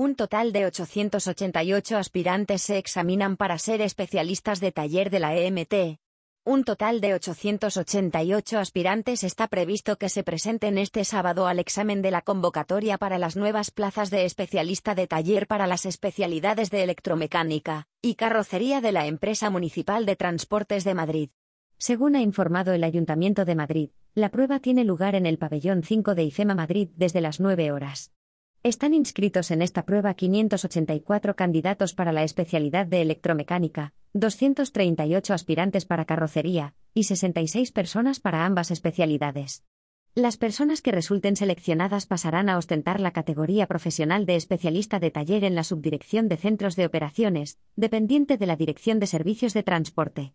Un total de 888 aspirantes se examinan para ser especialistas de taller de la EMT. Un total de 888 aspirantes está previsto que se presenten este sábado al examen de la convocatoria para las nuevas plazas de especialista de taller para las especialidades de electromecánica y carrocería de la empresa municipal de transportes de Madrid. Según ha informado el Ayuntamiento de Madrid, la prueba tiene lugar en el pabellón 5 de IFEMA Madrid desde las 9 horas. Están inscritos en esta prueba 584 candidatos para la especialidad de electromecánica, 238 aspirantes para carrocería, y 66 personas para ambas especialidades. Las personas que resulten seleccionadas pasarán a ostentar la categoría profesional de especialista de taller en la Subdirección de Centros de Operaciones, dependiente de la Dirección de Servicios de Transporte.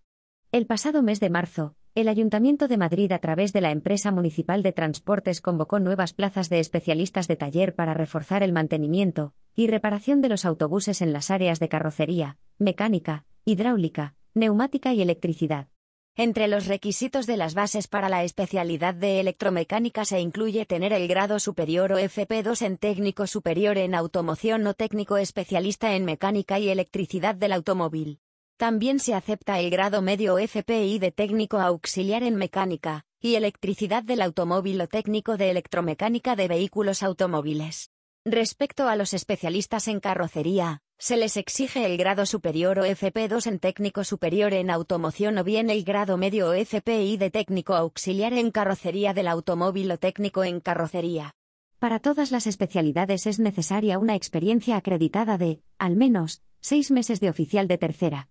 El pasado mes de marzo, el Ayuntamiento de Madrid, a través de la empresa municipal de transportes, convocó nuevas plazas de especialistas de taller para reforzar el mantenimiento y reparación de los autobuses en las áreas de carrocería, mecánica, hidráulica, neumática y electricidad. Entre los requisitos de las bases para la especialidad de electromecánica se incluye tener el grado superior o FP2 en técnico superior en automoción o técnico especialista en mecánica y electricidad del automóvil. También se acepta el grado medio FPI de técnico auxiliar en mecánica y electricidad del automóvil o técnico de electromecánica de vehículos automóviles. Respecto a los especialistas en carrocería, se les exige el grado superior o FP2 en técnico superior en automoción o bien el grado medio o FPI de técnico auxiliar en carrocería del automóvil o técnico en carrocería. Para todas las especialidades es necesaria una experiencia acreditada de, al menos, seis meses de oficial de tercera.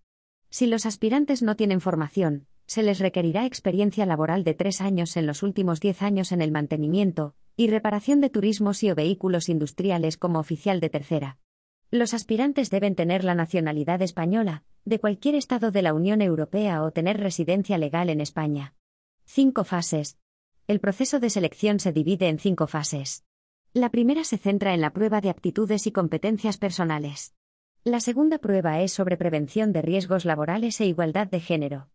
Si los aspirantes no tienen formación, se les requerirá experiencia laboral de tres años en los últimos diez años en el mantenimiento y reparación de turismos y o vehículos industriales como oficial de tercera. Los aspirantes deben tener la nacionalidad española, de cualquier estado de la Unión Europea o tener residencia legal en España. Cinco fases. El proceso de selección se divide en cinco fases. La primera se centra en la prueba de aptitudes y competencias personales. La segunda prueba es sobre prevención de riesgos laborales e igualdad de género.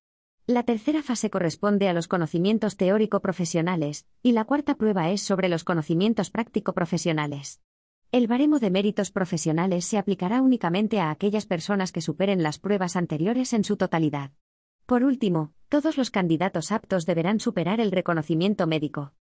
La tercera fase corresponde a los conocimientos teórico-profesionales, y la cuarta prueba es sobre los conocimientos práctico-profesionales. El baremo de méritos profesionales se aplicará únicamente a aquellas personas que superen las pruebas anteriores en su totalidad. Por último, todos los candidatos aptos deberán superar el reconocimiento médico.